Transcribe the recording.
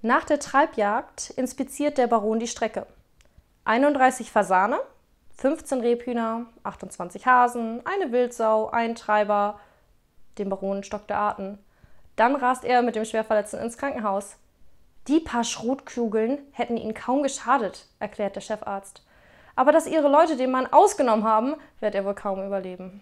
Nach der Treibjagd inspiziert der Baron die Strecke. 31 Fasane, 15 Rebhühner, 28 Hasen, eine Wildsau, ein Treiber. Dem Baron stockte der Dann rast er mit dem Schwerverletzten ins Krankenhaus. Die paar Schrotkugeln hätten ihnen kaum geschadet, erklärt der Chefarzt. Aber dass ihre Leute den Mann ausgenommen haben, wird er wohl kaum überleben.